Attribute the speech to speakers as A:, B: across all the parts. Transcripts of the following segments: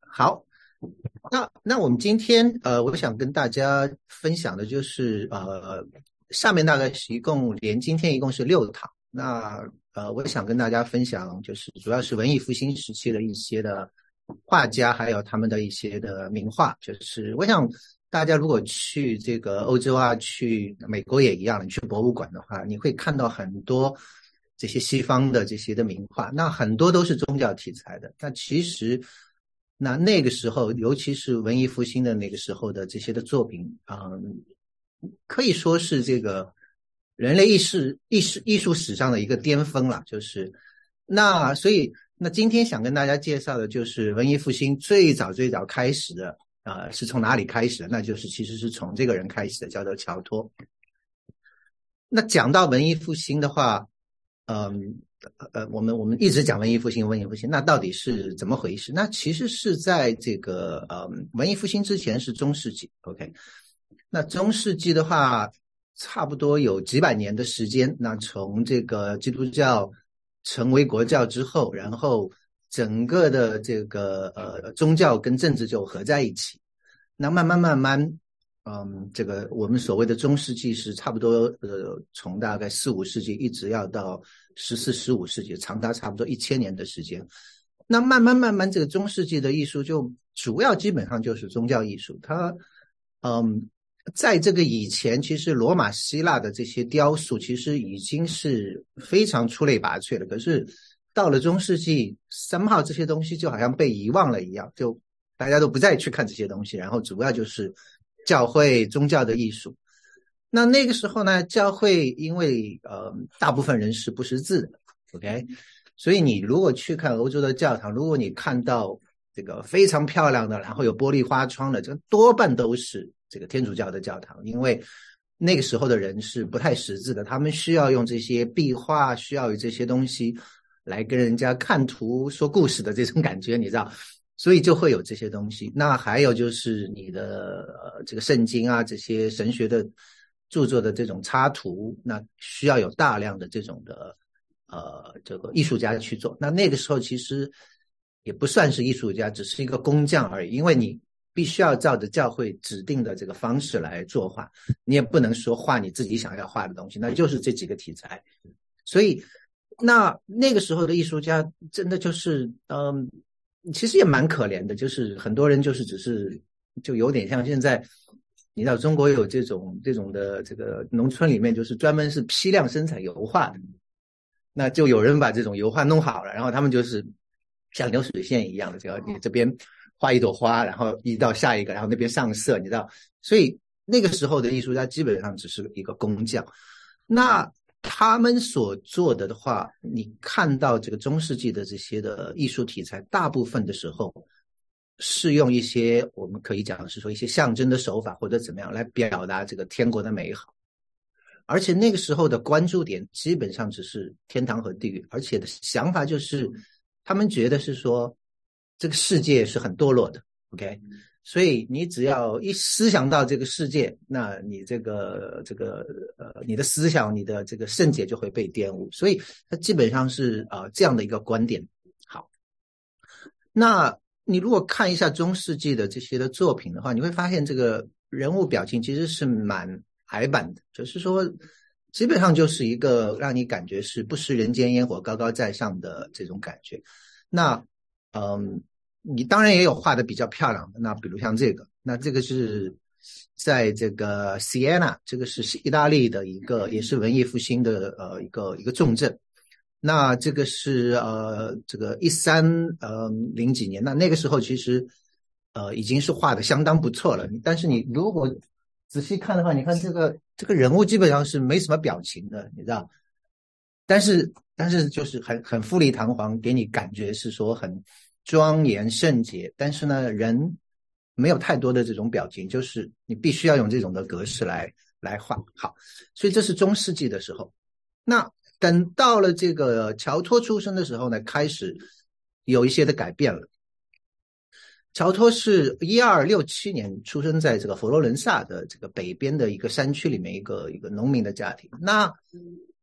A: 好，那那我们今天呃，我想跟大家分享的就是呃，下面大概是一共连今天一共是六堂。那呃，我想跟大家分享就是主要是文艺复兴时期的一些的画家，还有他们的一些的名画。就是我想大家如果去这个欧洲啊，去美国也一样，你去博物馆的话，你会看到很多。这些西方的这些的名画，那很多都是宗教题材的。但其实，那那个时候，尤其是文艺复兴的那个时候的这些的作品，嗯，可以说是这个人类意识、意识、艺术史上的一个巅峰了。就是那，所以那今天想跟大家介绍的，就是文艺复兴最早最早开始的啊，是从哪里开始的？那就是其实是从这个人开始的，叫做乔托。那讲到文艺复兴的话，嗯，呃，我们我们一直讲文艺复兴，文艺复兴，那到底是怎么回事？那其实是在这个呃文艺复兴之前是中世纪，OK？那中世纪的话，差不多有几百年的时间。那从这个基督教成为国教之后，然后整个的这个呃宗教跟政治就合在一起，那慢慢慢慢。嗯，这个我们所谓的中世纪是差不多，呃，从大概四五世纪一直要到十四、十五世纪，长达差不多一千年的时间。那慢慢慢慢，这个中世纪的艺术就主要基本上就是宗教艺术。它，嗯，在这个以前，其实罗马、希腊的这些雕塑其实已经是非常出类拔萃了。可是到了中世纪，三号这些东西就好像被遗忘了一样，就大家都不再去看这些东西，然后主要就是。教会宗教的艺术，那那个时候呢，教会因为呃大部分人是不识字的，OK，所以你如果去看欧洲的教堂，如果你看到这个非常漂亮的，然后有玻璃花窗的，这多半都是这个天主教的教堂，因为那个时候的人是不太识字的，他们需要用这些壁画，需要有这些东西来跟人家看图说故事的这种感觉，你知道。所以就会有这些东西。那还有就是你的这个圣经啊，这些神学的著作的这种插图，那需要有大量的这种的呃这个艺术家去做。那那个时候其实也不算是艺术家，只是一个工匠而已。因为你必须要照着教会指定的这个方式来作画，你也不能说画你自己想要画的东西，那就是这几个题材。所以那那个时候的艺术家真的就是嗯。其实也蛮可怜的，就是很多人就是只是就有点像现在，你知道中国有这种这种的这个农村里面就是专门是批量生产油画的，那就有人把这种油画弄好了，然后他们就是像流水线一样的，只要你这边画一朵花，然后移到下一个，然后那边上色，你知道，所以那个时候的艺术家基本上只是一个工匠，那。他们所做的的话，你看到这个中世纪的这些的艺术题材，大部分的时候是用一些我们可以讲是说一些象征的手法或者怎么样来表达这个天国的美好，而且那个时候的关注点基本上只是天堂和地狱，而且的想法就是他们觉得是说这个世界是很堕落的，OK。所以你只要一思想到这个世界，那你这个这个呃，你的思想、你的这个圣洁就会被玷污。所以它基本上是啊这样的一个观点。好，那你如果看一下中世纪的这些的作品的话，你会发现这个人物表情其实是蛮矮板的，就是说基本上就是一个让你感觉是不食人间烟火、高高在上的这种感觉。那嗯。你当然也有画的比较漂亮的，那比如像这个，那这个是在这个 Siena，这个是意大利的一个，也是文艺复兴的呃一个一个重镇。那这个是呃这个一三呃零几年，那那个时候其实呃已经是画的相当不错了。但是你如果仔细看的话，你看这个这个人物基本上是没什么表情的，你知道？但是但是就是很很富丽堂皇，给你感觉是说很。庄严圣洁，但是呢，人没有太多的这种表情，就是你必须要用这种的格式来来画。好，所以这是中世纪的时候。那等到了这个乔托出生的时候呢，开始有一些的改变了。乔托是一二六七年出生在这个佛罗伦萨的这个北边的一个山区里面，一个一个农民的家庭。那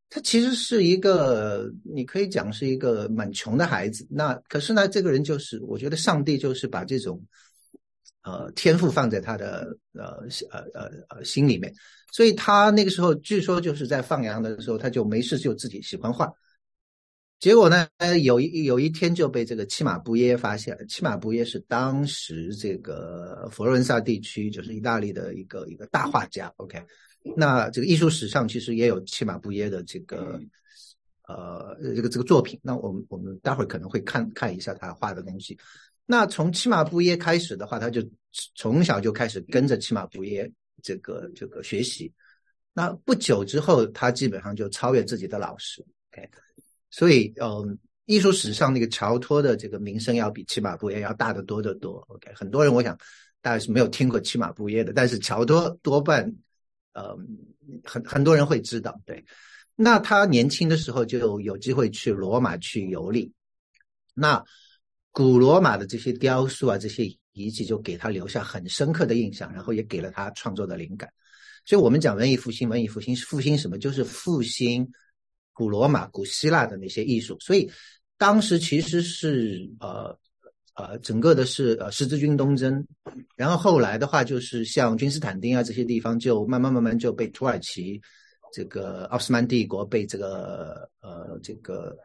A: 他其实是一个，你可以讲是一个蛮穷的孩子。那可是呢，这个人就是，我觉得上帝就是把这种，呃，天赋放在他的呃呃呃呃心里面。所以他那个时候据说就是在放羊的时候，他就没事就自己喜欢画。结果呢，有一有一天就被这个契马布耶发现了。契马布耶是当时这个佛罗伦萨地区，就是意大利的一个一个大画家。OK。那这个艺术史上其实也有契马布耶的这个呃这个这个作品。那我们我们待会儿可能会看看一下他画的东西。那从契马布耶开始的话，他就从小就开始跟着契马布耶这个这个学习。那不久之后，他基本上就超越自己的老师。OK，所以嗯，艺术史上那个乔托的这个名声要比契马布耶要大得多得多。OK，很多人我想大概是没有听过契马布耶的，但是乔托多半。呃，很很多人会知道，对。那他年轻的时候就有机会去罗马去游历，那古罗马的这些雕塑啊，这些遗迹就给他留下很深刻的印象，然后也给了他创作的灵感。所以，我们讲文艺复兴，文艺复兴复兴什么？就是复兴古罗马、古希腊的那些艺术。所以，当时其实是呃。呃，整个的是呃十字军东征，然后后来的话就是像君士坦丁啊这些地方，就慢慢慢慢就被土耳其这个奥斯曼帝国被这个呃这个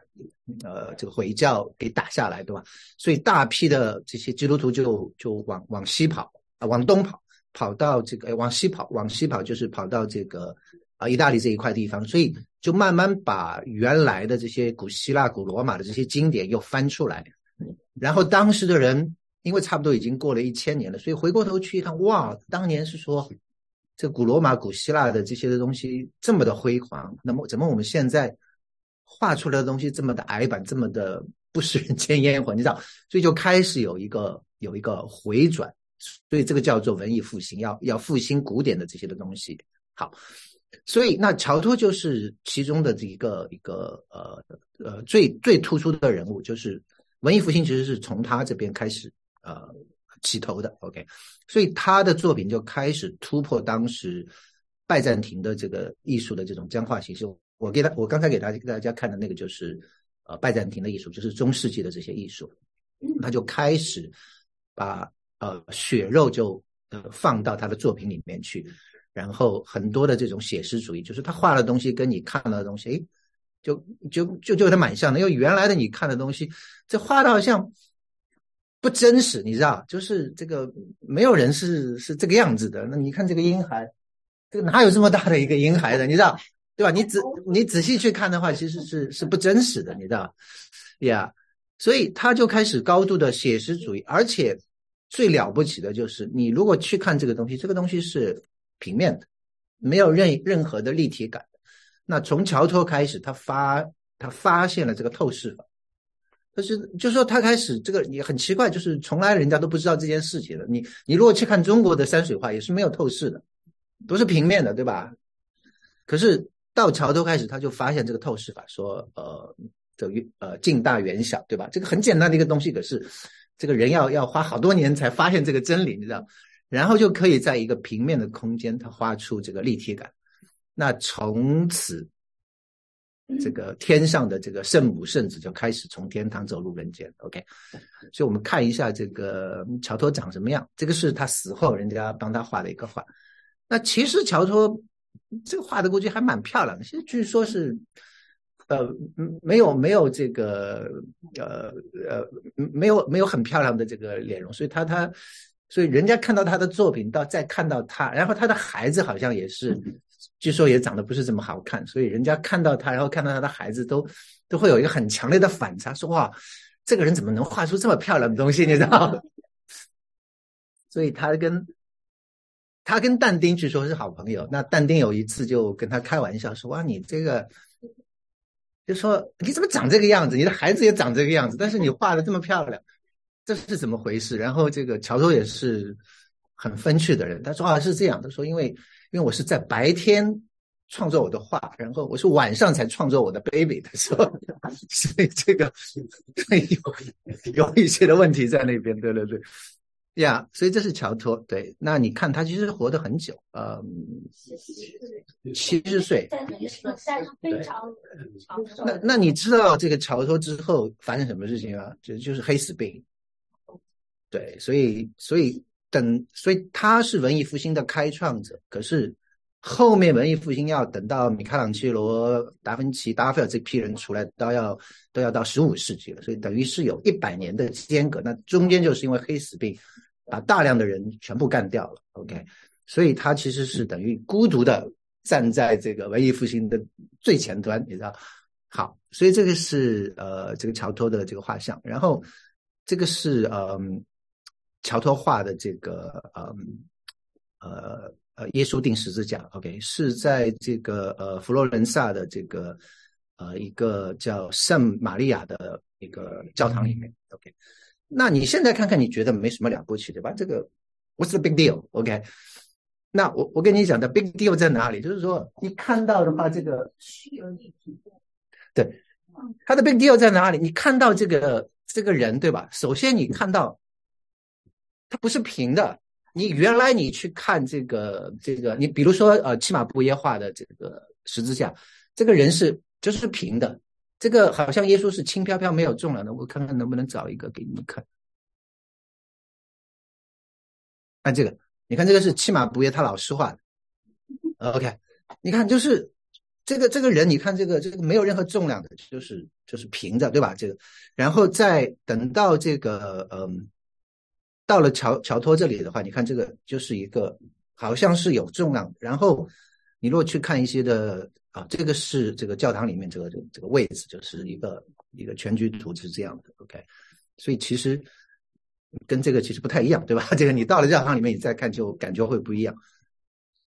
A: 呃这个回教给打下来，对吧？所以大批的这些基督徒就就往往西跑啊，往东跑，跑到这个往西跑，往西跑就是跑到这个啊意大利这一块地方，所以就慢慢把原来的这些古希腊、古罗马的这些经典又翻出来。然后当时的人，因为差不多已经过了一千年了，所以回过头去一看，哇，当年是说这古罗马、古希腊的这些的东西这么的辉煌，那么怎么我们现在画出来的东西这么的矮板，这么的不食人间烟火？你知道，所以就开始有一个有一个回转，所以这个叫做文艺复兴，要要复兴古典的这些的东西。好，所以那乔托就是其中的这一个一个呃呃最最突出的人物，就是。文艺复兴其实是从他这边开始呃起头的，OK，所以他的作品就开始突破当时拜占庭的这个艺术的这种僵化形式。我给他，我刚才给大家大家看的那个就是呃拜占庭的艺术，就是中世纪的这些艺术，他就开始把呃血肉就呃放到他的作品里面去，然后很多的这种写实主义，就是他画的东西跟你看到的东西，哎。就就就就跟他蛮像的，因为原来的你看的东西，这画的好像不真实，你知道？就是这个没有人是是这个样子的。那你看这个婴孩，这个哪有这么大的一个婴孩的？你知道对吧？你仔你仔细去看的话，其实是是不真实的，你知道？呀，所以他就开始高度的写实主义，而且最了不起的就是，你如果去看这个东西，这个东西是平面的，没有任任何的立体感。那从乔托开始，他发他发现了这个透视法，但是就说他开始这个也很奇怪，就是从来人家都不知道这件事情的。你你如果去看中国的山水画，也是没有透视的，都是平面的，对吧？可是到乔托开始，他就发现这个透视法，说呃等于呃近大远小，对吧？这个很简单的一个东西，可是这个人要要花好多年才发现这个真理，你知道？然后就可以在一个平面的空间，他画出这个立体感。那从此，这个天上的这个圣母圣子就开始从天堂走入人间。OK，所以我们看一下这个乔托长什么样。这个是他死后人家帮他画的一个画。那其实乔托这个画的估计还蛮漂亮的。其实据说是，呃，没有没有这个呃呃没有没有很漂亮的这个脸容。所以他他所以人家看到他的作品，到再看到他，然后他的孩子好像也是。据说也长得不是这么好看，所以人家看到他，然后看到他的孩子，都都会有一个很强烈的反差，说哇，这个人怎么能画出这么漂亮的东西？你知道？所以他跟他跟但丁据说是好朋友。那但丁有一次就跟他开玩笑说：“哇，你这个，就说你怎么长这个样子？你的孩子也长这个样子，但是你画的这么漂亮，这是怎么回事？”然后这个乔托也是很风趣的人，他说：“啊，是这样。”他说：“因为。”因为我是在白天创作我的画，然后我是晚上才创作我的 baby 的时候，所以这个有有一些的问题在那边，对对对呀，所以这是乔托。对，那你看他其实活得很久，呃，七十岁。非常长。那那你知道这个乔托之后发生什么事情吗？就就是黑死病。对，所以所以等，所以他是文艺复兴的开创者。可是后面文艺复兴要等到米开朗基罗、达芬奇、达菲尔这批人出来，都要都要到十五世纪了。所以等于是有一百年的间隔。那中间就是因为黑死病。把大量的人全部干掉了，OK，所以他其实是等于孤独的站在这个文艺复兴的最前端，你知道？好，所以这个是呃这个乔托的这个画像，然后这个是嗯乔托画的这个呃呃呃耶稣钉十字架，OK，是在这个呃佛罗伦萨的这个呃一个叫圣玛利亚的一个教堂里面，OK。那你现在看看，你觉得没什么了不起，对吧？这个 What's the big deal？OK？那我我跟你讲的 big deal 在哪里？就是说，你看到的话，这个对，它的 big deal 在哪里？你看到这个这个人，对吧？首先你看到，不是平的。你原来你去看这个这个，你比如说呃，骑马布耶画的这个十字架，这个人是就是平的。这个好像耶稣是轻飘飘没有重量的，我看看能不能找一个给你们看。看这个，你看这个是骑马布耶他老师画的。OK，你看就是这个这个人，你看这个这个没有任何重量的，就是就是平的，对吧？这个，然后再等到这个嗯，到了乔乔托这里的话，你看这个就是一个好像是有重量，然后你如果去看一些的。啊，这个是这个教堂里面这个这个位置，就是一个一个全局图是这样的，OK。所以其实跟这个其实不太一样，对吧？这个你到了教堂里面，你再看就感觉会不一样。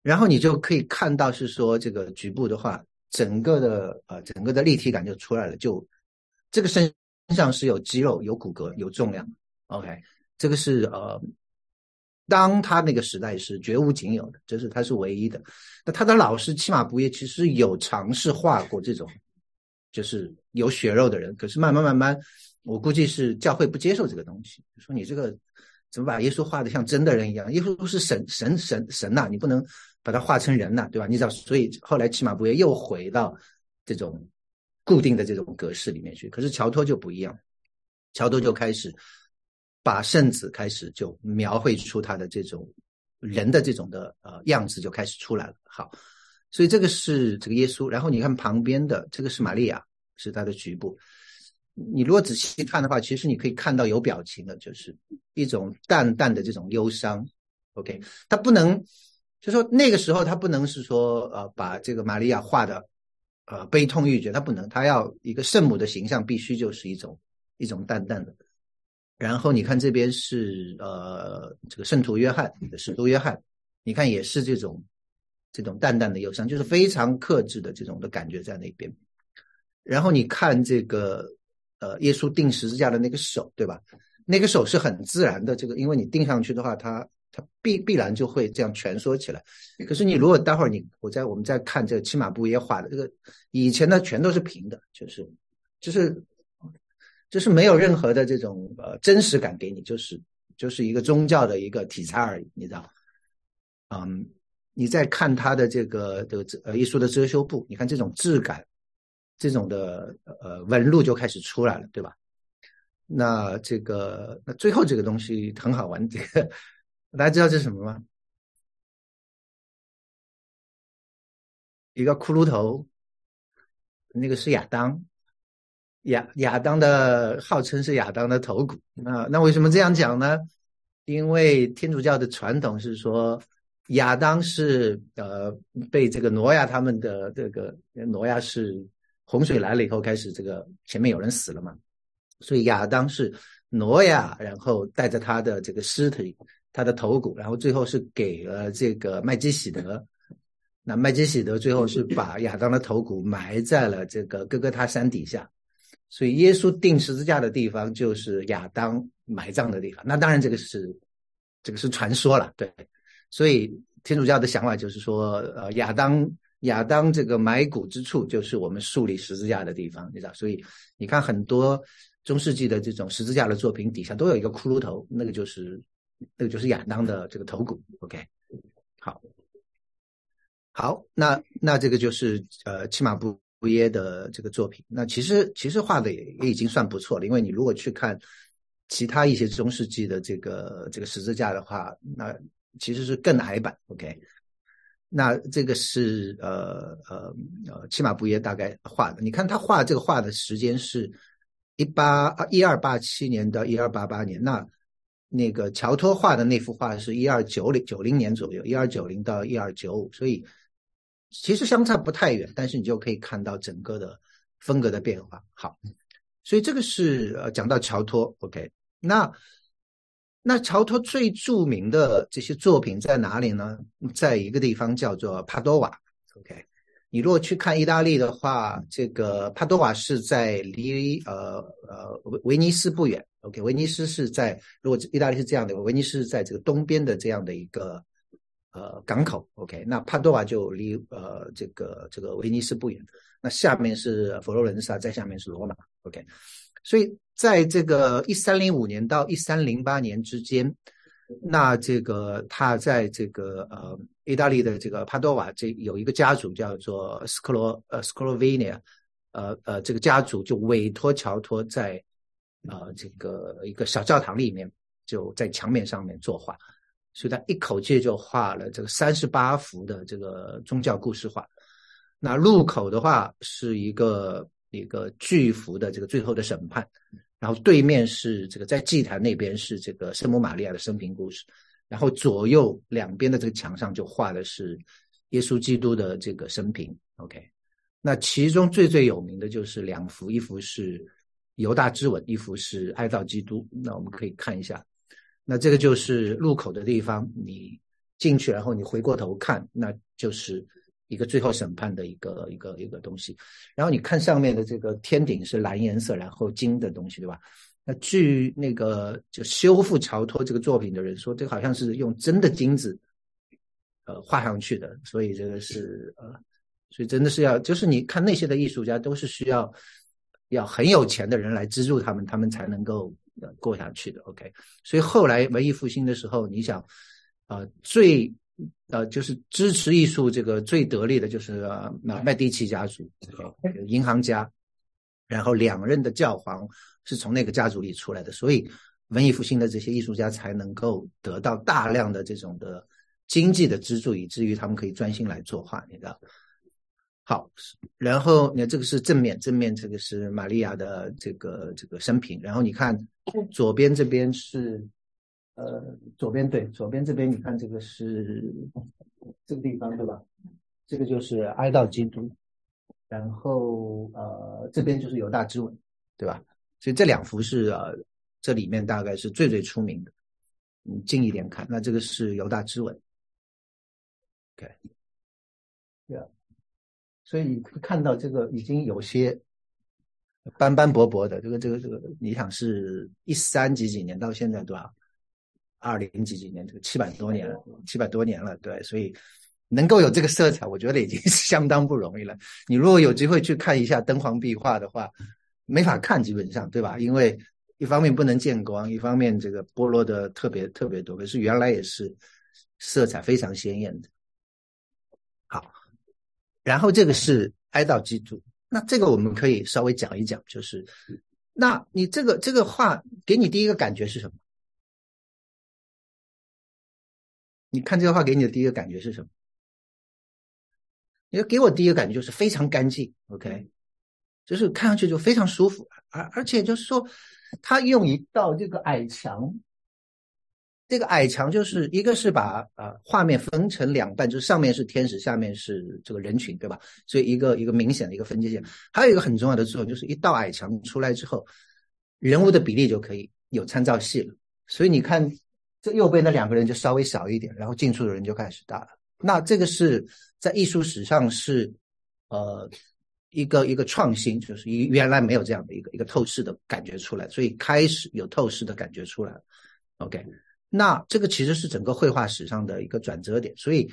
A: 然后你就可以看到是说这个局部的话，整个的呃整个的立体感就出来了，就这个身上是有肌肉、有骨骼、有重量，OK。这个是呃。当他那个时代是绝无仅有的，这是他是唯一的。那他的老师七马不夜其实有尝试画过这种，就是有血肉的人。可是慢慢慢慢，我估计是教会不接受这个东西，说你这个怎么把耶稣画的像真的人一样？耶稣是神神神神呐，你不能把他画成人呐，对吧？你知道，所以后来七马不夜又回到这种固定的这种格式里面去。可是乔托就不一样，乔托就开始。把圣子开始就描绘出他的这种人的这种的呃样子就开始出来了。好，所以这个是这个耶稣，然后你看旁边的这个是玛利亚，是他的局部。你如果仔细看的话，其实你可以看到有表情的，就是一种淡淡的这种忧伤。OK，他不能就说那个时候他不能是说呃把这个玛利亚画的呃悲痛欲绝，他不能，他要一个圣母的形象，必须就是一种一种淡淡的。然后你看这边是呃这个圣徒约翰使徒约翰，你看也是这种这种淡淡的忧伤，就是非常克制的这种的感觉在那边。然后你看这个呃耶稣钉十字架的那个手，对吧？那个手是很自然的，这个因为你钉上去的话，它它必必然就会这样蜷缩起来。可是你如果待会儿你我在我们在看这个骑马布耶画的这个以前呢全都是平的，就是就是。就是没有任何的这种呃真实感给你，就是就是一个宗教的一个题材而已，你知道？嗯，你再看他的这个这个呃艺术的遮羞布，你看这种质感，这种的呃纹路就开始出来了，对吧？那这个那最后这个东西很好玩，这个大家知道这是什么吗？一个骷髅头，那个是亚当。亚亚当的号称是亚当的头骨啊，那为什么这样讲呢？因为天主教的传统是说，亚当是呃被这个挪亚他们的这个挪亚是洪水来了以后开始这个前面有人死了嘛，所以亚当是挪亚，然后带着他的这个尸体，他的头骨，然后最后是给了这个麦基喜德，那麦基喜德最后是把亚当的头骨埋在了这个哥哥他山底下。所以耶稣钉十字架的地方就是亚当埋葬的地方。那当然这个是这个是传说了，对。所以天主教的想法就是说，呃，亚当亚当这个埋骨之处就是我们树立十字架的地方，你知道？所以你看很多中世纪的这种十字架的作品底下都有一个骷髅头，那个就是那个就是亚当的这个头骨。OK，好，好，那那这个就是呃契马布布耶的这个作品。那其实其实画的也也已经算不错了，因为你如果去看其他一些中世纪的这个这个十字架的话，那其实是更矮版。OK。那这个是呃呃呃，起码布耶大概画的。你看他画这个画的时间是一八一二八七年到一二八八年。那那个乔托画的那幅画是一二九零九零年左右，一二九零到一二九五，所以其实相差不太远。但是你就可以看到整个的风格的变化。好，所以这个是呃讲到乔托，OK，那。那乔托最著名的这些作品在哪里呢？在一个地方叫做帕多瓦。OK，你如果去看意大利的话，这个帕多瓦是在离呃呃威威尼斯不远。OK，威尼斯是在如果意大利是这样的，威尼斯在这个东边的这样的一个呃港口。OK，那帕多瓦就离呃这个这个威尼斯不远。那下面是佛罗伦萨，在下面是罗马。OK。所以，在这个一三零五年到一三零八年之间，那这个他在这个呃意大利的这个帕多瓦这有一个家族叫做斯克罗呃斯克罗维尼亚，呃呃这个家族就委托乔托在呃这个一个小教堂里面就在墙面上面作画，所以他一口气就画了这个三十八幅的这个宗教故事画。那入口的话是一个。一个巨幅的这个最后的审判，然后对面是这个在祭坛那边是这个圣母玛利亚的生平故事，然后左右两边的这个墙上就画的是耶稣基督的这个生平。OK，那其中最最有名的就是两幅，一幅是犹大之吻，一幅是哀悼基督。那我们可以看一下，那这个就是入口的地方，你进去然后你回过头看，那就是。一个最后审判的一个一个一个东西，然后你看上面的这个天顶是蓝颜色，然后金的东西，对吧？那据那个就修复乔托这个作品的人说，这个好像是用真的金子，呃，画上去的，所以这个是呃，所以真的是要，就是你看那些的艺术家都是需要要很有钱的人来资助他们，他们才能够过下去的。OK，所以后来文艺复兴的时候，你想啊最。呃，就是支持艺术这个最得力的就是那麦迪奇家族，银行家，然后两任的教皇是从那个家族里出来的，所以文艺复兴的这些艺术家才能够得到大量的这种的经济的资助，以至于他们可以专心来作画，你知道？好，然后你这个是正面，正面这个是玛利亚的这个这个生平，然后你看左边这边是。呃，左边对，左边这边你看这个是这个地方对吧？这个就是哀悼基督，然后呃这边就是犹大之吻，对吧？所以这两幅是呃这里面大概是最最出名的。你，近一点看，那这个是犹大之吻，OK，对啊，所以你看到这个已经有些斑斑驳驳的，这个这个这个，你想是一三几几年到现在多少？二零几几年，这个七百多年了，七百多年了，对，所以能够有这个色彩，我觉得已经 相当不容易了。你如果有机会去看一下敦煌壁画的话，没法看，基本上，对吧？因为一方面不能见光，一方面这个剥落的特别特别多，可是原来也是色彩非常鲜艳的。好，然后这个是哀悼基督，那这个我们可以稍微讲一讲，就是那你这个这个画给你第一个感觉是什么？你看这个画给你的第一个感觉是什么？你给我第一个感觉就是非常干净，OK，就是看上去就非常舒服，而而且就是说，他用一道这个矮墙，这个矮墙就是一个是把呃画面分成两半，就是上面是天使，下面是这个人群，对吧？所以一个一个明显的一个分界线。还有一个很重要的作用就是一道矮墙出来之后，人物的比例就可以有参照系了。所以你看。这右边的两个人就稍微小一点，然后近处的人就开始大了。那这个是在艺术史上是呃一个一个创新，就是一原来没有这样的一个一个透视的感觉出来，所以开始有透视的感觉出来了。OK，那这个其实是整个绘画史上的一个转折点。所以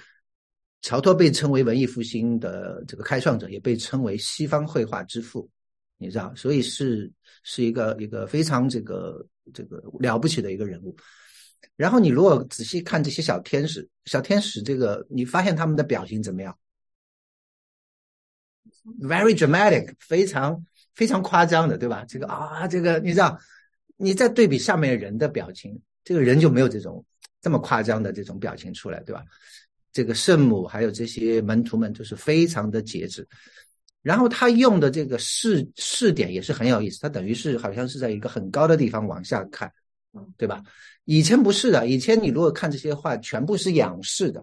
A: 乔托被称为文艺复兴的这个开创者，也被称为西方绘画之父，你知道，所以是是一个一个非常这个这个了不起的一个人物。然后你如果仔细看这些小天使，小天使这个，你发现他们的表情怎么样？Very dramatic，非常非常夸张的，对吧？这个啊，这个你知道，你再对比下面人的表情，这个人就没有这种这么夸张的这种表情出来，对吧？这个圣母还有这些门徒们就是非常的节制。然后他用的这个视视点也是很有意思，他等于是好像是在一个很高的地方往下看，对吧？以前不是的，以前你如果看这些画，全部是仰视的，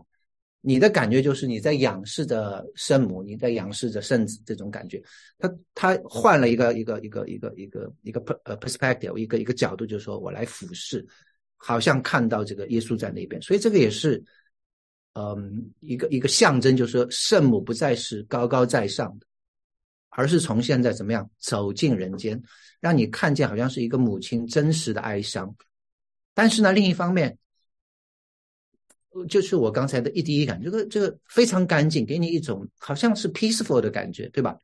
A: 你的感觉就是你在仰视着圣母，你在仰视着圣子这种感觉。他他换了一个一个一个一个一个一个呃 perspective，一个一个角度，就是说我来俯视，好像看到这个耶稣在那边。所以这个也是，嗯，一个一个象征，就是说圣母不再是高高在上的。而是从现在怎么样走进人间，让你看见好像是一个母亲真实的哀伤。但是呢，另一方面，就是我刚才的一第一感，这个这个非常干净，给你一种好像是 peaceful 的感觉，对吧？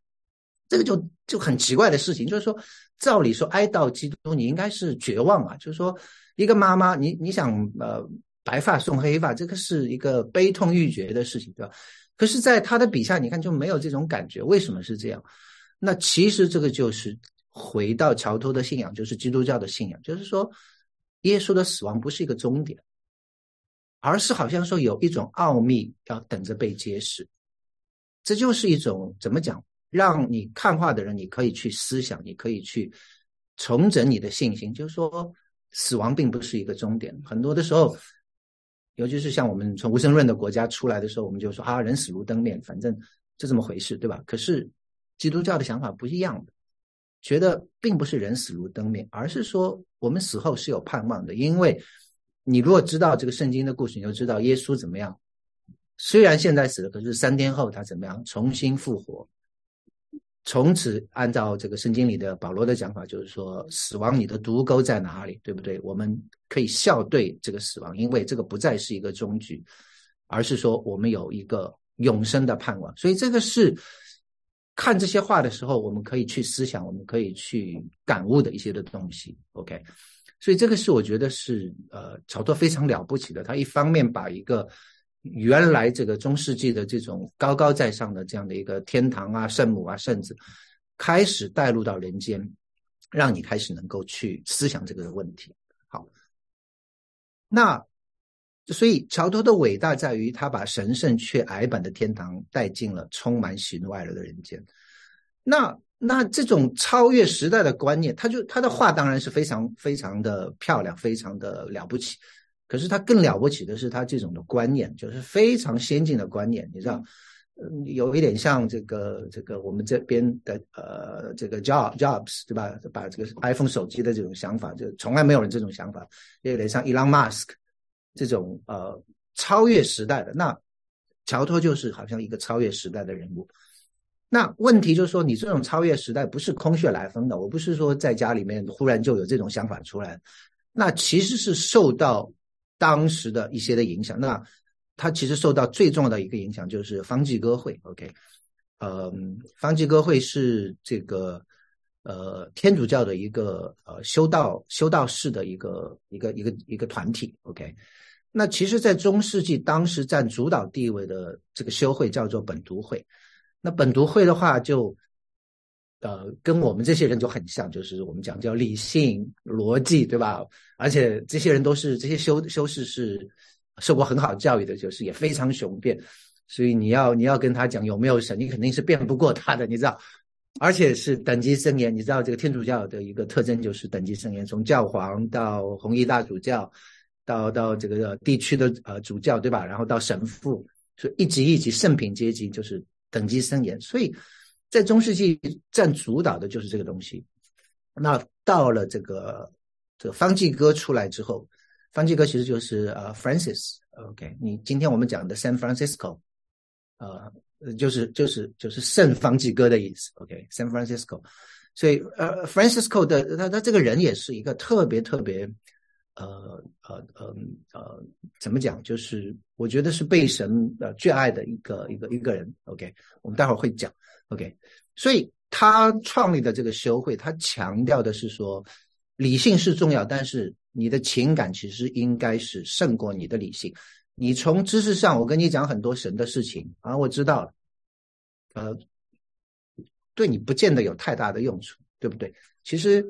A: 这个就就很奇怪的事情，就是说，照理说哀悼基督，你应该是绝望啊。就是说，一个妈妈，你你想呃白发送黑发，这个是一个悲痛欲绝的事情，对吧？可是，在他的笔下，你看就没有这种感觉。为什么是这样？那其实这个就是回到桥头的信仰，就是基督教的信仰，就是说，耶稣的死亡不是一个终点，而是好像说有一种奥秘要等着被揭示。这就是一种怎么讲？让你看画的人，你可以去思想，你可以去重整你的信心，就是说，死亡并不是一个终点。很多的时候。尤其是像我们从无神论的国家出来的时候，我们就说啊，人死如灯灭，反正就这么回事，对吧？可是基督教的想法不一样的，觉得并不是人死如灯灭，而是说我们死后是有盼望的。因为你如果知道这个圣经的故事，你就知道耶稣怎么样。虽然现在死了，可是三天后他怎么样重新复活？从此按照这个圣经里的保罗的讲法，就是说死亡你的毒钩在哪里，对不对？我们。可以笑对这个死亡，因为这个不再是一个终局，而是说我们有一个永生的盼望。所以这个是看这些话的时候，我们可以去思想，我们可以去感悟的一些的东西。OK，所以这个是我觉得是呃，乔托非常了不起的。他一方面把一个原来这个中世纪的这种高高在上的这样的一个天堂啊、圣母啊、圣子，开始带入到人间，让你开始能够去思想这个问题。好。那，所以乔托的伟大在于他把神圣却矮板的天堂带进了充满喜怒哀乐的人间。那那这种超越时代的观念，他就他的话当然是非常非常的漂亮，非常的了不起。可是他更了不起的是他这种的观念，就是非常先进的观念。你知道，有一点像这个这个我们这边的呃这个 Job Jobs 对吧？把这个 iPhone 手机的这种想法，就从来没有人这种想法。有点像 Elon Musk 这种呃超越时代的。那乔托就是好像一个超越时代的人物。那问题就是说，你这种超越时代不是空穴来风的。我不是说在家里面忽然就有这种想法出来，那其实是受到当时的一些的影响。那他其实受到最重要的一个影响就是方济歌会，OK，嗯，方济歌会是这个呃天主教的一个呃修道修道士的一个一个一个一个团体，OK，那其实，在中世纪当时占主导地位的这个修会叫做本笃会，那本笃会的话就呃跟我们这些人就很像，就是我们讲叫理性逻辑，对吧？而且这些人都是这些修修士是。受过很好教育的，就是也非常雄辩，所以你要你要跟他讲有没有神，你肯定是辩不过他的，你知道？而且是等级森严，你知道这个天主教的一个特征就是等级森严，从教皇到红衣大主教，到到这个地区的呃主教，对吧？然后到神父，所以一级一级圣品阶级就是等级森严，所以在中世纪占主导的就是这个东西。那到了这个这个方济哥出来之后。方济哥其实就是呃，Francis，OK，你今天我们讲的 San Francisco，呃，就是就是就是圣方济哥的意思，OK，San Francisco，所以呃，Francisco 的他他这个人也是一个特别特别，呃呃呃呃，怎么讲？就是我觉得是被神呃最爱的一个一个一个人，OK，我们待会儿会讲，OK，所以他创立的这个修会，他强调的是说。理性是重要，但是你的情感其实应该是胜过你的理性。你从知识上，我跟你讲很多神的事情啊，我知道了，呃，对你不见得有太大的用处，对不对？其实，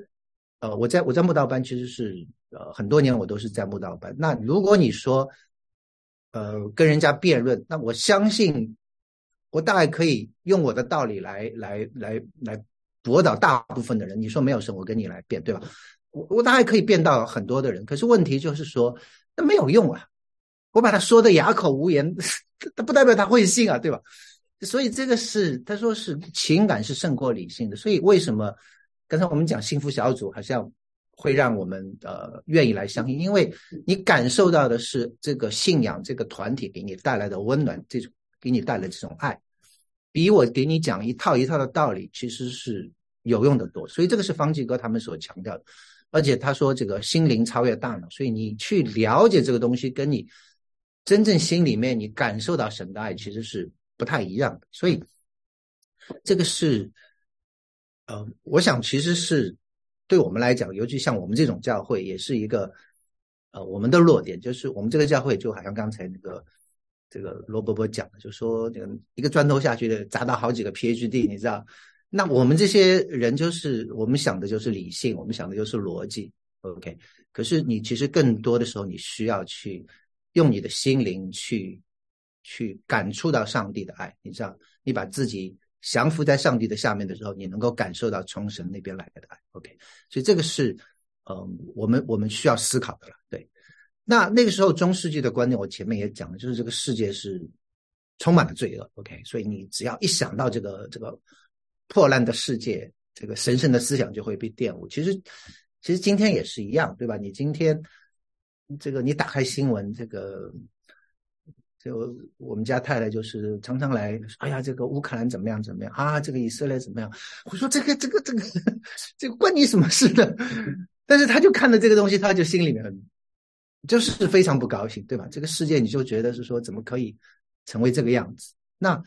A: 呃，我在我在慕道班其实是呃很多年我都是在慕道班。那如果你说，呃，跟人家辩论，那我相信我大概可以用我的道理来来来来驳倒大部分的人。你说没有神，我跟你来辩，对吧？我我大概可以辩到很多的人。可是问题就是说，那没有用啊。我把他说的哑口无言，他不代表他会信啊，对吧？所以这个是他说是情感是胜过理性的。所以为什么刚才我们讲幸福小组好像会让我们呃愿意来相信？因为你感受到的是这个信仰这个团体给你带来的温暖，这种给你带来这种爱，比我给你讲一套一套的道理其实是有用的多。所以这个是方济哥他们所强调的。而且他说这个心灵超越大脑，所以你去了解这个东西，跟你。真正心里面你感受到神的爱其实是不太一样的，所以这个是，呃，我想其实是对我们来讲，尤其像我们这种教会，也是一个呃我们的弱点，就是我们这个教会就好像刚才那个这个罗伯伯讲的，就说这个一个砖头下去的砸到好几个 PhD，你知道？那我们这些人就是我们想的就是理性，我们想的就是逻辑，OK？可是你其实更多的时候你需要去。用你的心灵去去感触到上帝的爱，你知道，你把自己降服在上帝的下面的时候，你能够感受到从神那边来的爱。OK，所以这个是，嗯，我们我们需要思考的了。对，那那个时候中世纪的观念，我前面也讲了，就是这个世界是充满了罪恶。OK，所以你只要一想到这个这个破烂的世界，这个神圣的思想就会被玷污。其实，其实今天也是一样，对吧？你今天。这个你打开新闻，这个就我们家太太就是常常来，哎呀，这个乌克兰怎么样怎么样啊？这个以色列怎么样？我说这个这个这个 这个关你什么事呢？但是他就看了这个东西，他就心里面很就是非常不高兴，对吧？这个世界你就觉得是说怎么可以成为这个样子？那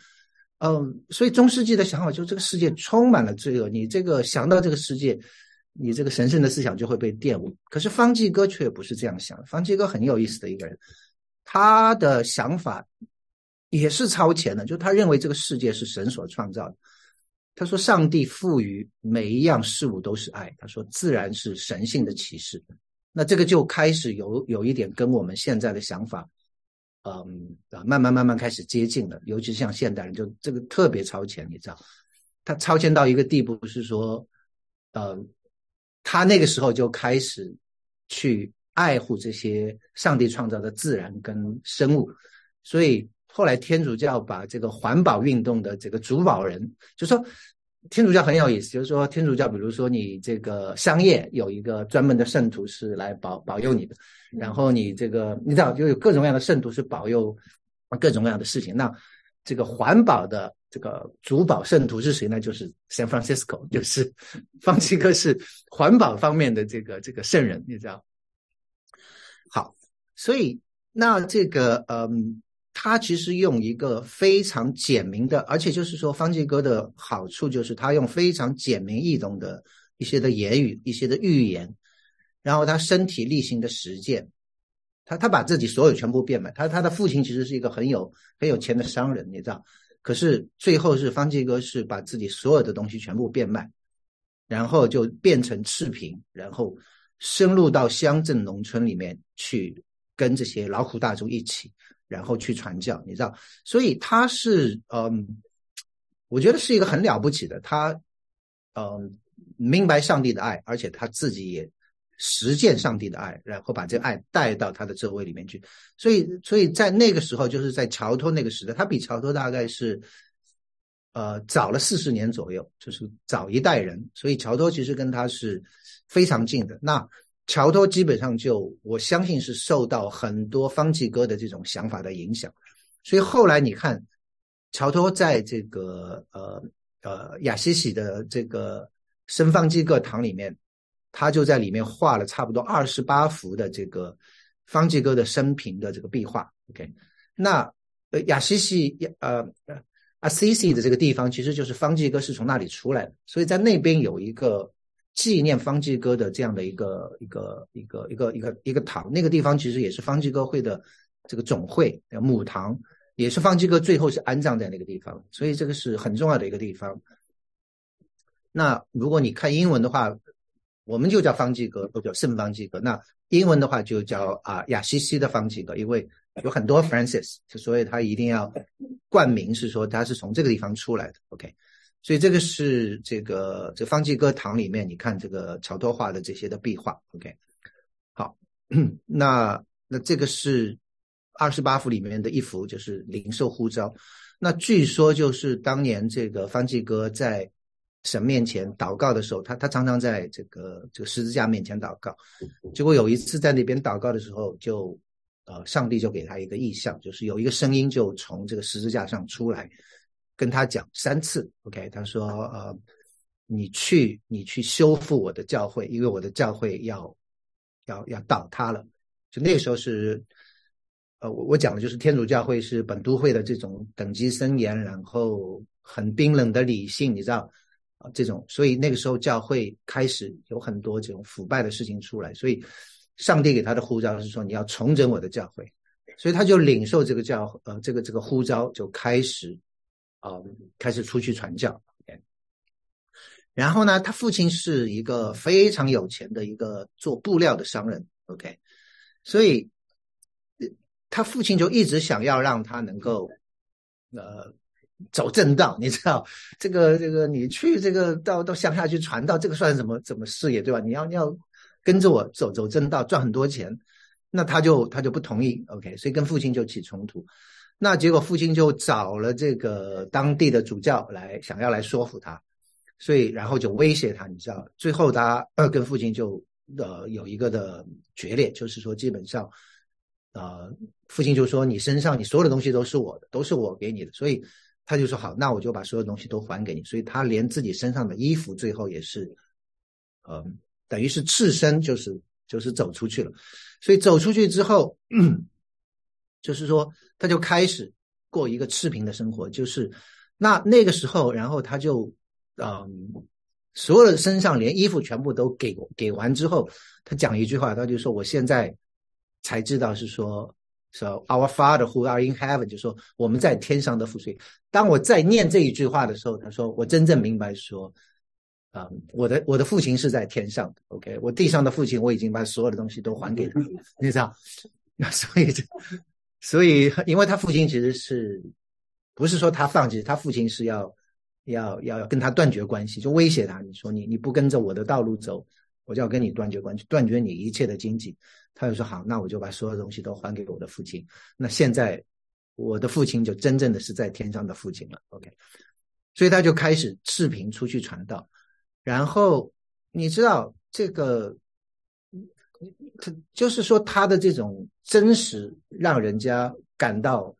A: 嗯，所以中世纪的想法就是这个世界充满了罪恶，你这个想到这个世界。你这个神圣的思想就会被玷污。可是方济哥却不是这样想。方济哥很有意思的一个人，他的想法也是超前的，就他认为这个世界是神所创造的。他说，上帝赋予每一样事物都是爱。他说，自然是神性的启示。那这个就开始有有一点跟我们现在的想法，嗯啊，慢慢慢慢开始接近了。尤其像现代人，就这个特别超前，你知道，他超前到一个地步，是说，呃。他那个时候就开始去爱护这些上帝创造的自然跟生物，所以后来天主教把这个环保运动的这个主保人，就说天主教很有意思，就是说天主教，比如说你这个商业有一个专门的圣徒是来保保佑你的，然后你这个你知道就有各种各样的圣徒是保佑各种各样的事情，那这个环保的。这个主保圣徒是谁呢？就是 San Francisco，就是方济哥是环保方面的这个这个圣人，你知道？好，所以那这个嗯，他其实用一个非常简明的，而且就是说方济哥的好处就是他用非常简明易懂的一些的言语、一些的预言，然后他身体力行的实践，他他把自己所有全部变卖。他他的父亲其实是一个很有很有钱的商人，你知道？可是最后是方济哥是把自己所有的东西全部变卖，然后就变成赤贫，然后深入到乡镇农村里面去跟这些劳苦大众一起，然后去传教，你知道？所以他是嗯，我觉得是一个很了不起的，他嗯明白上帝的爱，而且他自己也。实践上帝的爱，然后把这个爱带到他的周围里面去。所以，所以在那个时候，就是在乔托那个时代，他比乔托大概是呃早了四十年左右，就是早一代人。所以，乔托其实跟他是非常近的。那乔托基本上就我相信是受到很多方济哥的这种想法的影响。所以后来你看，乔托在这个呃呃亚西西的这个圣方济各堂里面。他就在里面画了差不多二十八幅的这个方济哥的生平的这个壁画。OK，那呃亚西西呃阿西西的这个地方其实就是方济哥是从那里出来的，所以在那边有一个纪念方济各的这样的一个一个一个一个一个一个堂。那个地方其实也是方济各会的这个总会母堂，也是方济各最后是安葬在那个地方，所以这个是很重要的一个地方。那如果你看英文的话，我们就叫方济各，或者圣方济各。那英文的话就叫啊亚西西的方济各，因为有很多 Francis，所以他一定要冠名是说他是从这个地方出来的。OK，所以这个是这个这方济各堂里面，你看这个桥托画的这些的壁画。OK，好，那那这个是二十八幅里面的一幅，就是灵兽呼召。那据说就是当年这个方济各在。神面前祷告的时候，他他常常在这个这个十字架面前祷告。结果有一次在那边祷告的时候，就呃，上帝就给他一个意象，就是有一个声音就从这个十字架上出来，跟他讲三次。OK，他说呃，你去你去修复我的教会，因为我的教会要要要倒塌了。就那个时候是呃，我我讲的就是天主教会是本都会的这种等级森严，然后很冰冷的理性，你知道啊。这种，所以那个时候教会开始有很多这种腐败的事情出来，所以上帝给他的呼召是说你要重整我的教会，所以他就领受这个教呃这个这个呼召就开始啊开始出去传教。然后呢，他父亲是一个非常有钱的一个做布料的商人，OK，所以他父亲就一直想要让他能够呃。走正道，你知道这个这个，你去这个到到乡下去传道，这个算什么怎么事业，对吧？你要你要跟着我走走正道，赚很多钱，那他就他就不同意，OK，所以跟父亲就起冲突。那结果父亲就找了这个当地的主教来，想要来说服他，所以然后就威胁他，你知道，最后他呃跟父亲就呃有一个的决裂，就是说基本上，呃，父亲就说你身上你所有的东西都是我的，都是我给你的，所以。他就说好，那我就把所有东西都还给你。所以他连自己身上的衣服，最后也是，呃，等于是赤身，就是就是走出去了。所以走出去之后，就是说他就开始过一个赤贫的生活。就是那那个时候，然后他就，嗯，所有的身上连衣服全部都给给完之后，他讲一句话，他就说：“我现在才知道是说。” So our Father who are in heaven，就说我们在天上的父。亲当我在念这一句话的时候，他说我真正明白说，啊，我的我的父亲是在天上的。OK，我地上的父亲我已经把所有的东西都还给他，你知道？那 所以，所以因为他父亲其实是不是说他放弃，他父亲是要要要跟他断绝关系，就威胁他，你说你你不跟着我的道路走。我就要跟你断绝关系，断绝你一切的经济。他就说好，那我就把所有东西都还给我的父亲。那现在我的父亲就真正的是在天上的父亲了。OK，所以他就开始视频出去传道。然后你知道这个，他就是说他的这种真实，让人家感到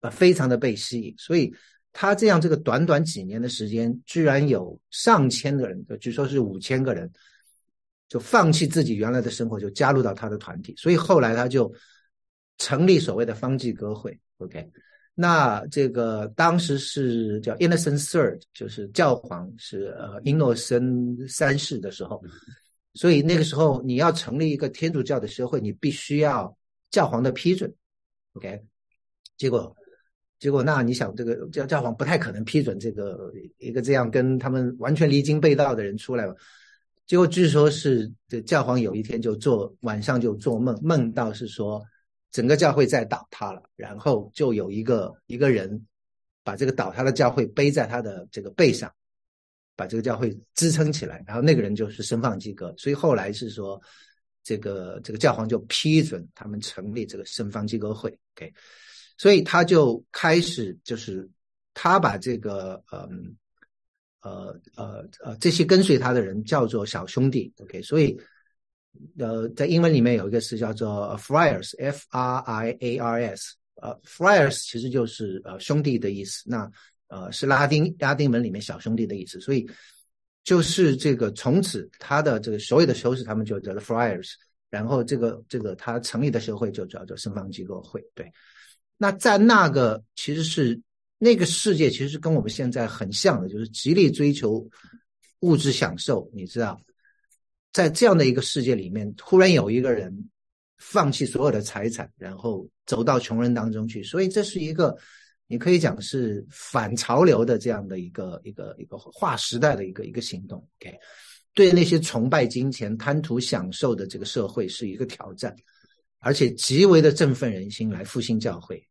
A: 呃非常的被吸引。所以他这样这个短短几年的时间，居然有上千个人，据说是五千个人。就放弃自己原来的生活，就加入到他的团体，所以后来他就成立所谓的方济歌会。OK，那这个当时是叫 Innocent Third，就是教皇是呃英诺森三世的时候，所以那个时候你要成立一个天主教的社会，你必须要教皇的批准。OK，结果结果那你想这个教教皇不太可能批准这个一个这样跟他们完全离经背道的人出来吧？结果据说是这教皇有一天就做晚上就做梦，梦到是说整个教会在倒塌了，然后就有一个一个人把这个倒塌的教会背在他的这个背上，把这个教会支撑起来，然后那个人就是生放基格，所以后来是说这个这个教皇就批准他们成立这个圣方基格会，OK，所以他就开始就是他把这个嗯。呃呃呃，这些跟随他的人叫做小兄弟，OK，所以呃，在英文里面有一个词叫做 friars，F R I A R S，呃，friars 其实就是呃兄弟的意思，那呃是拉丁拉丁文里面小兄弟的意思，所以就是这个从此他的这个所有的修士他们就叫做 friars，然后这个这个他成立的社会就叫做圣方济各会，对，那在那个其实是。那个世界其实跟我们现在很像的，就是极力追求物质享受，你知道，在这样的一个世界里面，忽然有一个人放弃所有的财产，然后走到穷人当中去，所以这是一个你可以讲是反潮流的这样的一个一个一个划时代的一个一个行动。OK，对那些崇拜金钱、贪图享受的这个社会是一个挑战，而且极为的振奋人心，来复兴教会，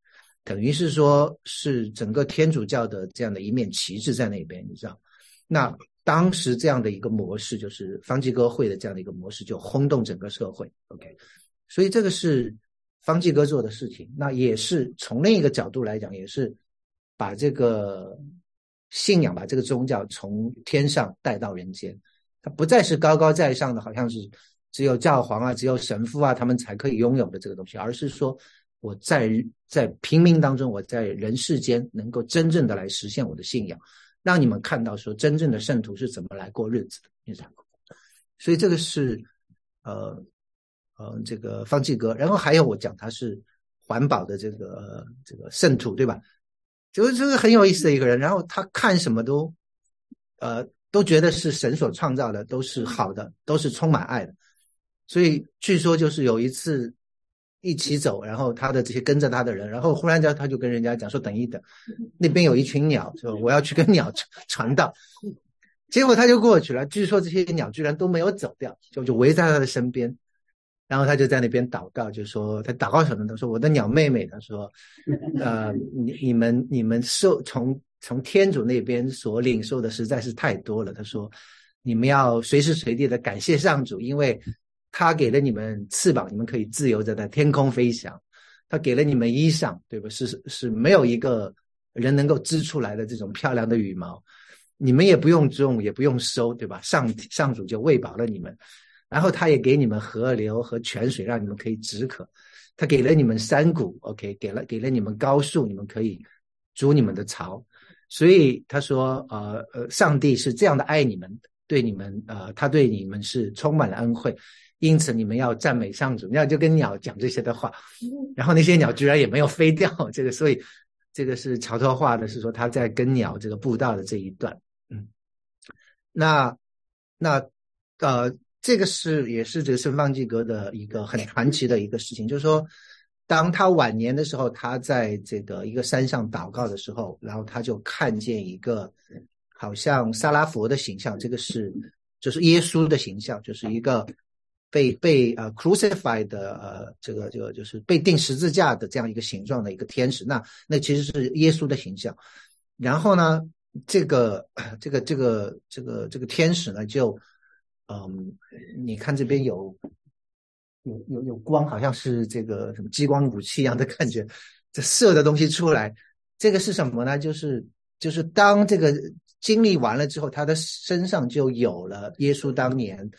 A: 等于是说是整个天主教的这样的一面旗帜在那边，你知道？那。当时这样的一个模式，就是方济哥会的这样的一个模式，就轰动整个社会。OK，所以这个是方济哥做的事情。那也是从另一个角度来讲，也是把这个信仰、把这个宗教从天上带到人间。它不再是高高在上的，好像是只有教皇啊、只有神父啊他们才可以拥有的这个东西，而是说我在在平民当中，我在人世间能够真正的来实现我的信仰。让你们看到说真正的圣徒是怎么来过日子的，所以这个是呃呃这个方济哥，然后还有我讲他是环保的这个这个圣徒，对吧？就是这个很有意思的一个人，然后他看什么都呃都觉得是神所创造的，都是好的，都是充满爱的。所以据说就是有一次。一起走，然后他的这些跟着他的人，然后忽然间他就跟人家讲说：“等一等，那边有一群鸟，说我要去跟鸟传道。”结果他就过去了。据说这些鸟居然都没有走掉，就就围在他的身边。然后他就在那边祷告，就说他祷告什么？他说：“我的鸟妹妹，他说，呃，你你们你们受从从天主那边所领受的实在是太多了。他说，你们要随时随地的感谢上主，因为。”他给了你们翅膀，你们可以自由的在天空飞翔。他给了你们衣裳，对吧？是是没有一个人能够织出来的这种漂亮的羽毛，你们也不用种，也不用收，对吧？上上主就喂饱了你们。然后他也给你们河流和泉水，让你们可以止渴。他给了你们山谷，OK，给了给了你们高树，你们可以筑你们的巢。所以他说，呃呃，上帝是这样的爱你们，对你们，呃，他对你们是充满了恩惠。因此，你们要赞美上主，要就跟鸟讲这些的话，然后那些鸟居然也没有飞掉。这个，所以这个是桥头话的，是说他在跟鸟这个布道的这一段。嗯，那那呃，这个是也是这个圣方济格的一个很传奇的一个事情，就是说，当他晚年的时候，他在这个一个山上祷告的时候，然后他就看见一个好像萨拉佛的形象，这个是就是耶稣的形象，就是一个。被被呃 crucified 的呃这个这个就是被钉十字架的这样一个形状的一个天使，那那其实是耶稣的形象。然后呢，这个这个这个这个这个天使呢，就嗯，你看这边有有有有光，好像是这个什么激光武器一样的感觉，这射的东西出来，这个是什么呢？就是就是当这个经历完了之后，他的身上就有了耶稣当年。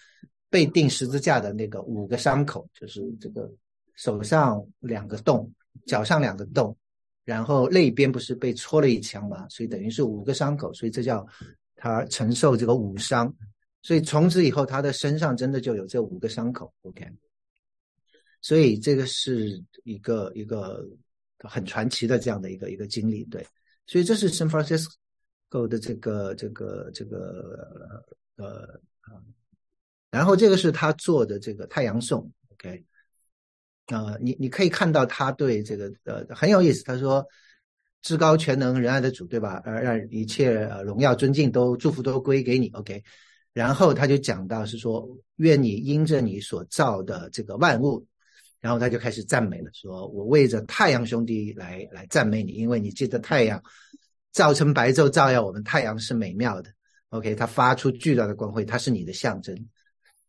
A: 被钉十字架的那个五个伤口，就是这个手上两个洞，脚上两个洞，然后那边不是被戳了一枪嘛，所以等于是五个伤口，所以这叫他承受这个五伤。所以从此以后，他的身上真的就有这五个伤口。OK，所以这个是一个一个很传奇的这样的一个一个经历。对，所以这是 San Francisco 的这个这个这个呃。然后这个是他做的这个太阳颂，OK，啊，你你可以看到他对这个呃很有意思。他说，至高全能仁爱的主，对吧？呃，让一切荣耀尊敬都祝福都归给你，OK。然后他就讲到是说，愿你因着你所造的这个万物，然后他就开始赞美了，说我为着太阳兄弟来来赞美你，因为你记得太阳造成白昼照耀我们，太阳是美妙的，OK，它发出巨大的光辉，它是你的象征。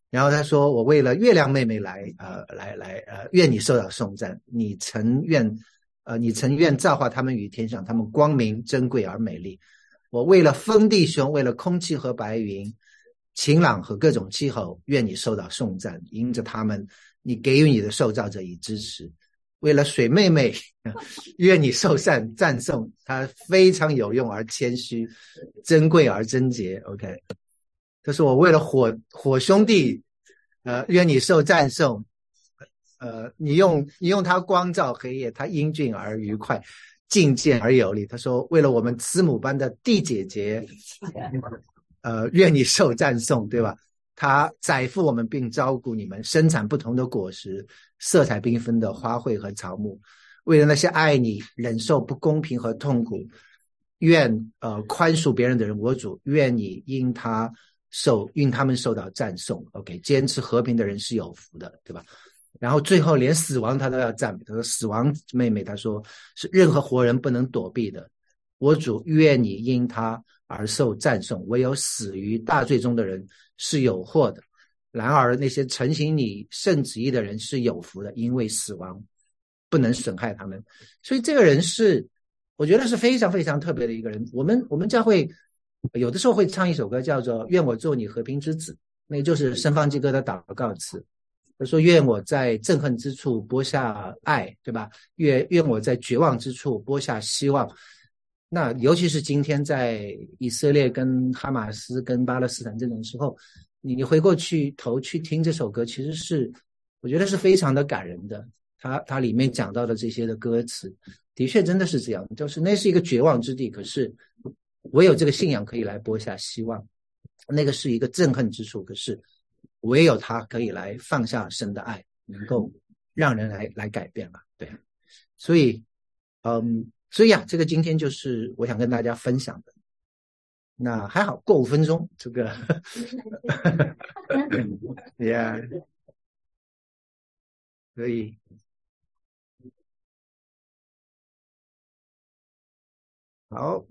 A: 然后他说：“我为了月亮妹妹来，呃，来来，呃，愿你受到颂赞。你曾愿，呃，你曾愿造化他们于天上，他们光明珍贵而美丽。我为了风弟兄，为了空气和白云，晴朗和各种气候，愿你受到颂赞。因着他们，你给予你的受造者以支持。为了水妹妹，愿你受善赞颂。她非常有用而谦虚，珍贵而贞洁。OK，这是我为了火火兄弟。”呃，愿你受赞颂。呃，你用你用它光照黑夜，它英俊而愉快，进见而有力。他说：“为了我们慈母般的弟姐姐，呃，愿你受赞颂，对吧？他载负我们并照顾你们，生产不同的果实，色彩缤纷的花卉和草木。为了那些爱你、忍受不公平和痛苦，愿呃宽恕别人的人，我主愿你因他受，因他们受到赞颂。OK，坚持和平的人是有福的，对吧？然后最后连死亡他都要赞美，他说：“死亡妹妹，他说是任何活人不能躲避的。我主愿你因他而受赞颂。唯有死于大罪中的人是有祸的，然而那些承行你圣旨意的人是有福的，因为死亡。”不能损害他们，所以这个人是，我觉得是非常非常特别的一个人。我们我们教会有的时候会唱一首歌，叫做《愿我做你和平之子》，那就是申方济哥的祷告词。他说：“愿我在憎恨之处播下爱，对吧？愿愿我在绝望之处播下希望。那尤其是今天在以色列跟哈马斯跟巴勒斯坦这种时候，你你回过去头去听这首歌，其实是我觉得是非常的感人的。”他他里面讲到的这些的歌词，的确真的是这样，就是那是一个绝望之地，可是唯有这个信仰可以来播下希望。那个是一个憎恨之处，可是唯有他可以来放下神的爱，能够让人来来改变吧。对，所以，嗯，所以啊，这个今天就是我想跟大家分享的。那还好，过五分钟，这个，Yeah，可以。好。